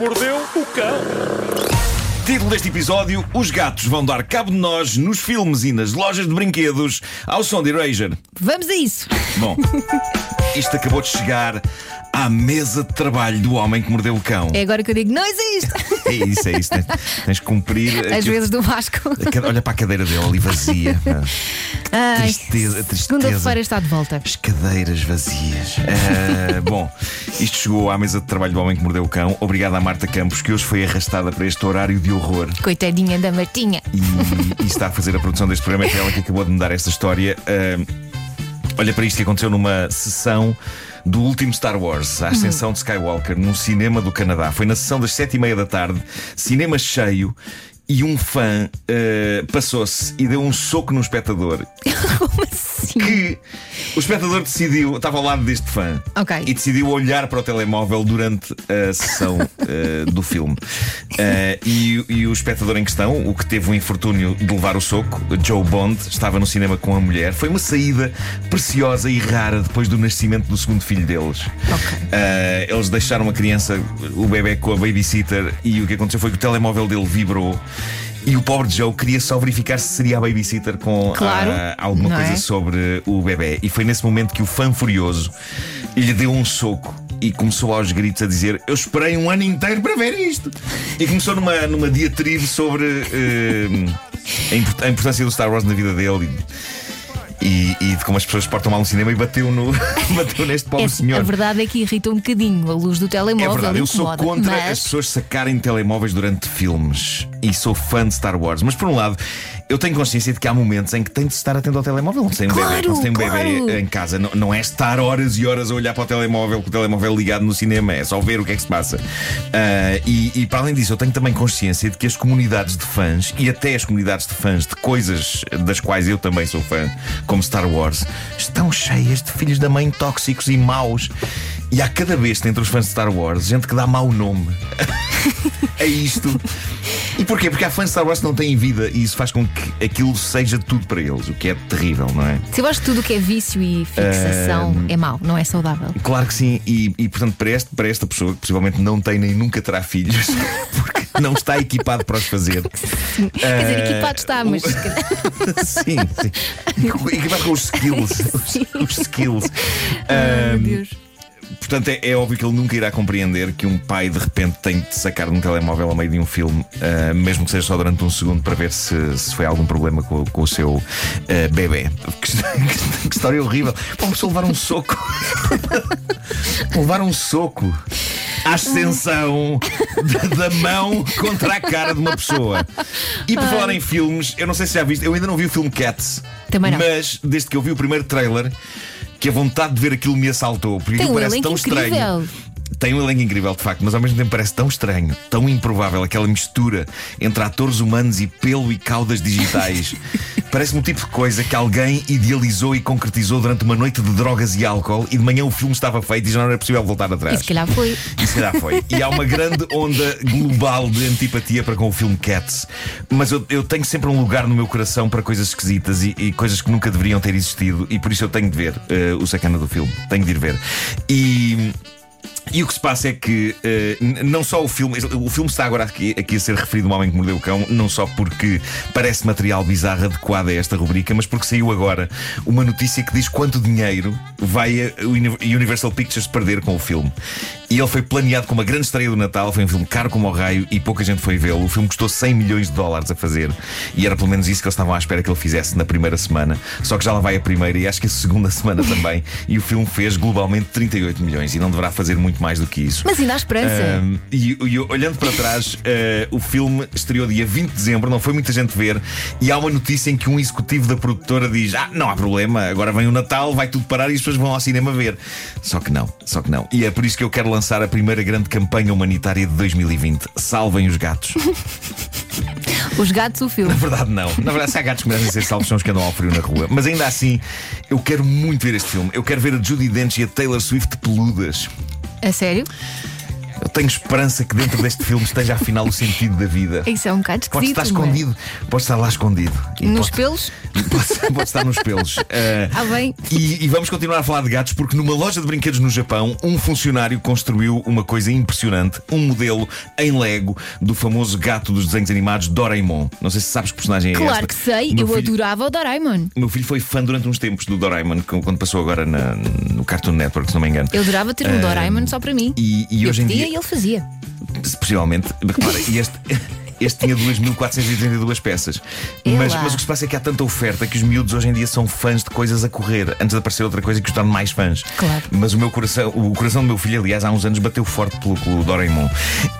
mordeu o cão. Título deste episódio: Os gatos vão dar cabo de nós nos filmes e nas lojas de brinquedos ao som de Erasure. Vamos a isso. Bom, isto acabou de chegar à mesa de trabalho do homem que mordeu o cão. É agora que eu digo, não existe. É isso, é isso. Tens, tens que cumprir. Aquilo- vezes do Vasco. Olha para a cadeira dele ali vazia. Ai, Tristeza, tristeza. Segunda-feira está de volta. As cadeiras vazias. Ah, bom, isto chegou à mesa de trabalho do homem que mordeu o cão. Obrigado à Marta Campos, que hoje foi arrastada para este horário de horror. Coitadinha da Martinha. e, e está a fazer a produção deste programa. É ela que acabou de me dar esta história. Ah, olha para isto que aconteceu numa sessão do último Star Wars, a Ascensão de Skywalker, num cinema do Canadá. Foi na sessão das sete e meia da tarde, cinema cheio. E um fã ah, passou-se e deu um soco no espectador Como assim? que o espectador decidiu, estava ao lado deste fã Ok. e decidiu olhar para o telemóvel durante a sessão eh, do filme. Eh, e, e o espectador em questão, o que teve o infortúnio de levar o soco, Joe Bond, estava no cinema com a mulher. Foi uma saída preciosa e rara depois do nascimento do segundo filho deles. Eh, eles deixaram a criança, o bebê, com a babysitter e o que aconteceu foi que o telemóvel dele vibrou. E o pobre Joe queria só verificar se seria a babysitter com Claro, ah, alguma coisa é? sobre o bebê. E foi nesse momento que o fã furioso lhe deu um soco e começou aos gritos a dizer: Eu esperei um ano inteiro para ver isto. E começou numa, numa diatribe sobre eh, a, import- a importância do Star Wars na vida dele. E, e de como as pessoas portam mal no cinema e bateu, no, bateu neste pobre É, senhor. a verdade é que irrita um bocadinho a luz do É telemóvel. verdade, eu sou contra mas... as pessoas sacarem telemóveis durante filmes e sou fã de Star Wars. Mas por um lado, eu tenho consciência de que há momentos em que tem de estar atento ao telemóvel. Se tem um bebê, Claro, se tem um claro. bebê em casa, não, não é estar horas e horas a olhar para o telemóvel com o telemóvel ligado no cinema, é só ver o que é que se passa. Ah, e, e para além disso, eu tenho também consciência de que as comunidades de fãs e até as comunidades de fãs de coisas das quais eu também sou fã, como Star Wars, estão cheias de filhos da mãe tóxicos e maus. E há cada vez entre os fãs de Star Wars gente que dá mau nome a isto. E porquê? Porque há fãs de Star Wars que não têm vida e isso faz com que aquilo seja tudo para eles, o que é terrível, não é? Se eu acho que tudo o que é vício e fixação é mau, não é saudável. Claro que sim, e, e, portanto, para, este, para esta pessoa que possivelmente não tem nem nunca terá filhos, porque não está equipado para os fazer. Quer dizer, Eh, equipado está, mas. sim, sim. Equipado com os skills. Os, os skills. Ai, Ahm, meu Deus. Portanto, é, é óbvio que ele nunca irá compreender que um pai de repente tem de sacar um telemóvel a meio de um filme, ah, mesmo que seja só durante um segundo, para ver se, se foi algum problema com, com o seu ah, bebê. Que, que- história horrível. Uma pessoa levar um soco. levar um soco. À ascensão da, da mão contra a cara de uma pessoa. E por falar em filmes, eu não sei se já viste, eu ainda não vi o filme Cats. Também não. Mas desde que eu vi o primeiro trailer, que a vontade de ver aquilo me assaltou. Porque Tem aquilo um parece tão incrível. estranho. Tem um elenco incrível, de facto, mas ao mesmo tempo parece tão estranho, tão improvável aquela mistura entre atores humanos e pelo e caudas digitais. Parece-me um tipo de coisa que alguém idealizou e concretizou durante uma noite de drogas e álcool e de manhã o filme estava feito e já não era possível voltar atrás. se calhar foi. E se calhar foi. E há uma grande onda global de antipatia para com o filme Cats. Mas eu, eu tenho sempre um lugar no meu coração para coisas esquisitas e, e coisas que nunca deveriam ter existido. E por isso eu tenho de ver eh, o sacana do filme. Tenho de ir ver. E. E o que se passa é que n- não só o filme, o filme está agora aqui, aqui a ser referido um homem que mordeu o cão, não só porque parece material bizarro adequado a esta rubrica, mas porque saiu agora uma notícia que diz quanto dinheiro vai a Uni- Universal Pictures perder com o filme. E ele foi planeado com uma grande estreia do Natal, foi um filme caro como o raio e pouca gente foi vê-lo. O filme custou 100 milhões de dólares a fazer e era pelo menos isso que eles estavam à espera que ele fizesse na primeira semana. Só que já lá vai a primeira e acho que a segunda semana também. E o filme fez globalmente 38 milhões e não deverá fazer muito mais do que isso. Mas ainda há esperança. Um, e, e olhando para trás, uh, o filme estreou dia 20 de dezembro, não foi muita gente ver, e há uma notícia em que um executivo da produtora diz: Ah, não há problema, agora vem o Natal, vai tudo parar e as pessoas vão ao cinema ver. Só que não, só que não. E é por isso que eu quero lançar a primeira grande campanha humanitária de 2020. Salvem os gatos. Os gatos, o filme. Na verdade, não. Na verdade, se há gatos que merecem ser salvos, são os que andam ao frio na rua. Mas ainda assim, eu quero muito ver este filme. Eu quero ver a Judy Dench e a Taylor Swift peludas. A sério? Eu tenho esperança que dentro deste filme esteja afinal o sentido da vida. Isso é um bocado Pode esquisito. estar não é? escondido, pode estar lá escondido. E Nos pode, pelos? Pode, pode estar nos pelos. Eh, Ah, bem. e, e vamos continuar a falar de gatos porque numa loja de brinquedos no Japão, um funcionário construiu uma coisa impressionante: um modelo em Lego do famoso gato dos desenhos animados Doraemon. Não sei se sabes que personagem é esta. Claro que sei, meu eu filho- adorava o Doraemon. Meu filho foi fã durante uns tempos do Doraemon, quando passou agora na- no Cartoon Network, se não me engano. Eu adorava ter um Ah, Doraemon só para mim. E, e eu hoje em dia. e ele fazia. Possivelmente, repara, e este, este tinha 2.432 peças. Mas, mas o que se passa é que há tanta oferta que os miúdos hoje em dia são fãs de coisas a correr, antes de aparecer outra coisa que os torne mais fãs. Claro. Mas o meu coração, o coração do meu filho, aliás, há uns anos bateu forte pelo, pelo Doraemon.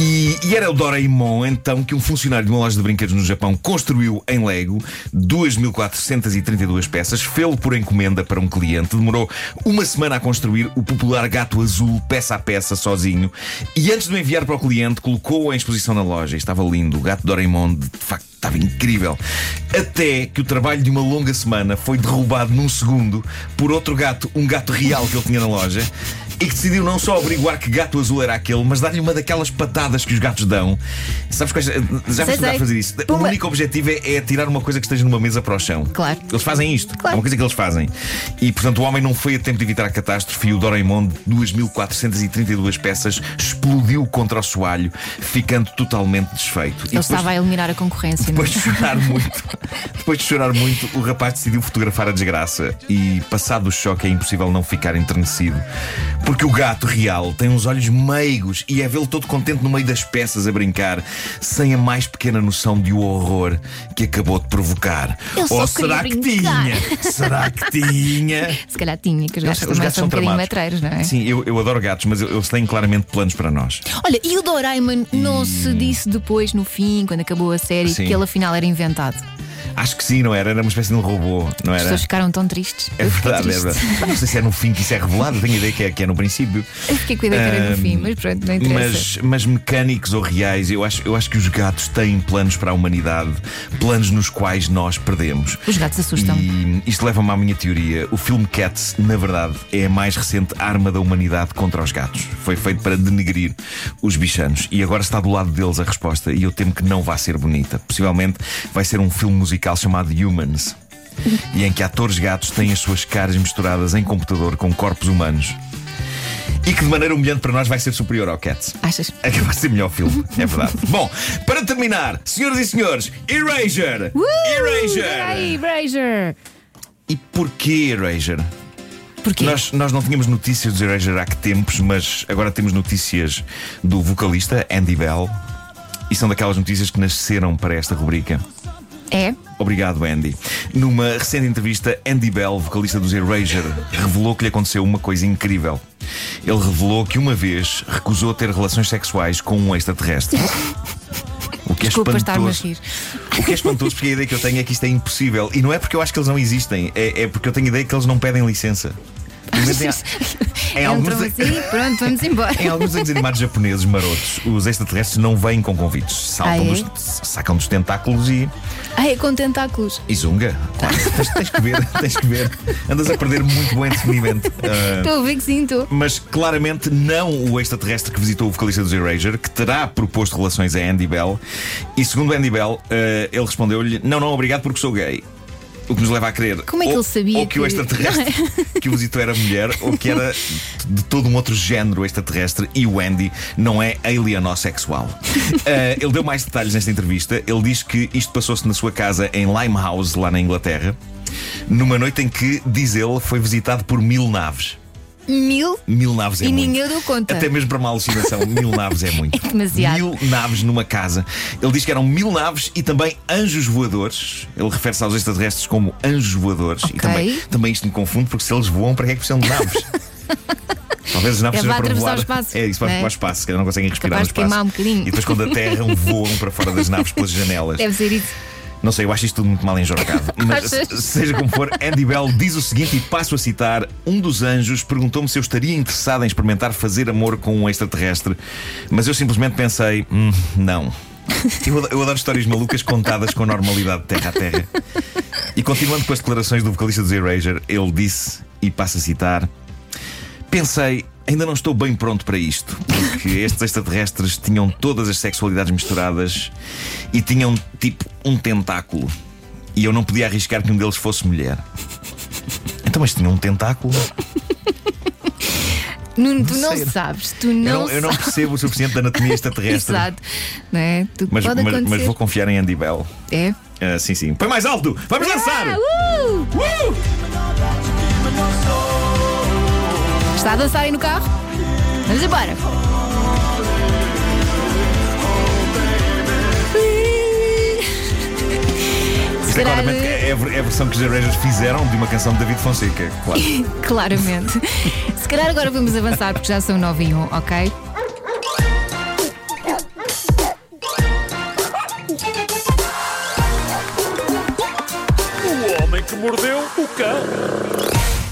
E, e era o Doraemon, então, que um funcionário de uma loja de brinquedos no Japão construiu em Lego 2.432 peças, fê-lo por encomenda para um cliente, demorou uma semana a construir o popular gato azul, peça a peça, sozinho, e antes de o enviar para o cliente, colocou-o em exposição na loja. Estava lindo, o gato Doraemon, de facto. Estava incrível. Até que o trabalho de uma longa semana foi derrubado num segundo por outro gato, um gato real que ele tinha na loja, e que decidiu não só averiguar que gato azul era aquele, mas dar-lhe uma daquelas patadas que os gatos dão. Sabes quais? Já viste sei. fazer isso? O único objetivo é, é tirar uma coisa que esteja numa mesa para o chão. Claro. Eles fazem isto. Claro. É uma coisa que eles fazem. E portanto o homem não foi a tempo de evitar a catástrofe e o Doraemon, de 2.432 peças, explodiu contra o soalho, ficando totalmente desfeito. E Ele depois- estava a eliminar a concorrência. é? depois de chorar muito, depois de chorar muito, o rapaz decidiu fotografar a desgraça e, passado o choque, é impossível não ficar enternecido. Porque o gato real tem uns olhos meigos e é vê-lo todo contente no meio das peças a brincar, sem a mais pequena noção de o horror que acabou de provocar. Ou será que brincar. tinha? Será que tinha? Se calhar tinha, que os gatos Os também gatos são um bocadinho matreiros, não é? Sim, eu, eu adoro gatos, mas eu- eles têm claramente planos para nós. Olha, e o Doraemon não se disse depois, no fim, quando acabou a série, Sim. que ele afinal era inventado. Acho que sim, não era? Era uma espécie de um robô, não As era? pessoas ficaram tão tristes. É verdade, é verdade. Não sei se é no fim que isso é revelado, tenho a ideia que é, que é no princípio. Eu fiquei com a ideia que era no fim, mas pronto, não interessa. Mas, mas mecânicos ou reais, eu acho, eu acho que os gatos têm planos para a humanidade, planos nos quais nós perdemos. Os gatos assustam. E isto leva-me à minha teoria. O filme Cats, na verdade, é a mais recente arma da humanidade contra os gatos. Foi feito para denegrir os bichanos. E agora está do lado deles a resposta. E eu temo que não vai ser bonita. Possivelmente vai ser um filme musical chamado Humans. E em que atores gatos têm as suas caras misturadas em computador com corpos humanos. E que de maneira humilhante para nós vai ser superior ao Cats. Achas? É capaz de ser melhor filme, é verdade. Bom, para terminar, senhoras e senhores, Erasure! Erasure! Peraí, Brazier! E porquê Erasure? Porquê? Nós, nós não tínhamos notícias de Erasure há que tempos, mas agora temos notícias do vocalista Andy Bell. E são daquelas notícias que nasceram para esta rubrica. É? Obrigado, Andy. Numa recente entrevista, Andy Bell, vocalista dos Erasure, revelou que lhe aconteceu uma coisa incrível. Ele revelou que uma vez recusou ter relações sexuais com um extraterrestre. O que é Desculpa espantoso. rir. O que é espantoso, porque a ideia que eu tenho é que isto é impossível. E não é porque eu acho que eles não existem, é, é porque eu tenho a ideia que eles não pedem licença. Pelo menos em, em alguns, assim, pronto, vamos embora. em alguns desenhos animados japoneses marotos, os extraterrestres não vêm com convites. Saltam Ah, é? dos, sacam dos tentáculos e. Ai, é com tentáculos. E zunga. Claro, tens, tens que ver, tens que ver. Andas a perder muito bom entretenimento. Ah, Estou a ver que sim, estou. mas claramente não o extraterrestre que visitou o vocalista dos Erasure, que terá proposto relações a Andy Bell. E segundo Andy Bell, eh, ele respondeu-lhe: Não, não, obrigado, porque sou gay. O que nos leva a crer. Como é que ou, ele sabia Ou que, o que- extraterrestre que o visitou era mulher, ou que era de todo um outro género extraterrestre, e o Andy não é alienosexual. Eh, ele deu mais detalhes nesta entrevista. Ele diz que isto passou-se na sua casa em Limehouse, lá na Inglaterra, numa noite em que, diz ele, foi visitado por mil naves. Mil Mil naves é e muito. ninguém deu conta. Até mesmo para uma alucinação, mil naves é muito. É demasiado. Mil naves numa casa. Ele diz que eram mil naves e também anjos voadores. Ele refere-se aos extraterrestres como anjos voadores. Ok. E também, também isto me confunde, porque se eles voam, para que é que precisam de naves? Talvez as naves É sejam para voar. espaço, É isso, para, não é? para o espaço, que não conseguem respirar Capaz no espaço. um. E depois, quando aterram, voam para fora das naves pelas janelas. Deve ser isso. Não sei, eu acho isto tudo muito mal enjorcado. Mas seja como for, Andy Bell diz o seguinte e passo a citar: Um dos anjos perguntou-me se eu estaria interessado em experimentar fazer amor com um extraterrestre, mas eu simplesmente pensei: "Hum, não. Eu adoro, eu adoro histórias malucas contadas com normalidade de terra a terra. E continuando com as declarações do vocalista dos Erasure, ele disse, e passo a citar: Pensei, Ainda não estou bem pronto para isto, porque estes extraterrestres tinham todas as sexualidades misturadas e tinham tipo um tentáculo. E eu não podia arriscar que um deles fosse mulher. Então, mas tinha um tentáculo? Nuno, tu não, sabes, tu não, eu não, eu não sabes. percebo o suficiente da anatomia extraterrestre. Exato. Não é? Tu Mas, pode mas, acontecer. mas vou confiar em Andy Bell. É? Ah, sim, sim. Põe mais alto! Vamos dançar! Ah, uh! Uh! Está a dançar aí no carro? Vamos embora. Isto é claramente é, é a versão que os Rangers fizeram de uma canção de David Fonseca, claro. claramente. Se calhar agora vamos avançar porque já são 9 e 1, ok? O homem que mordeu o cão.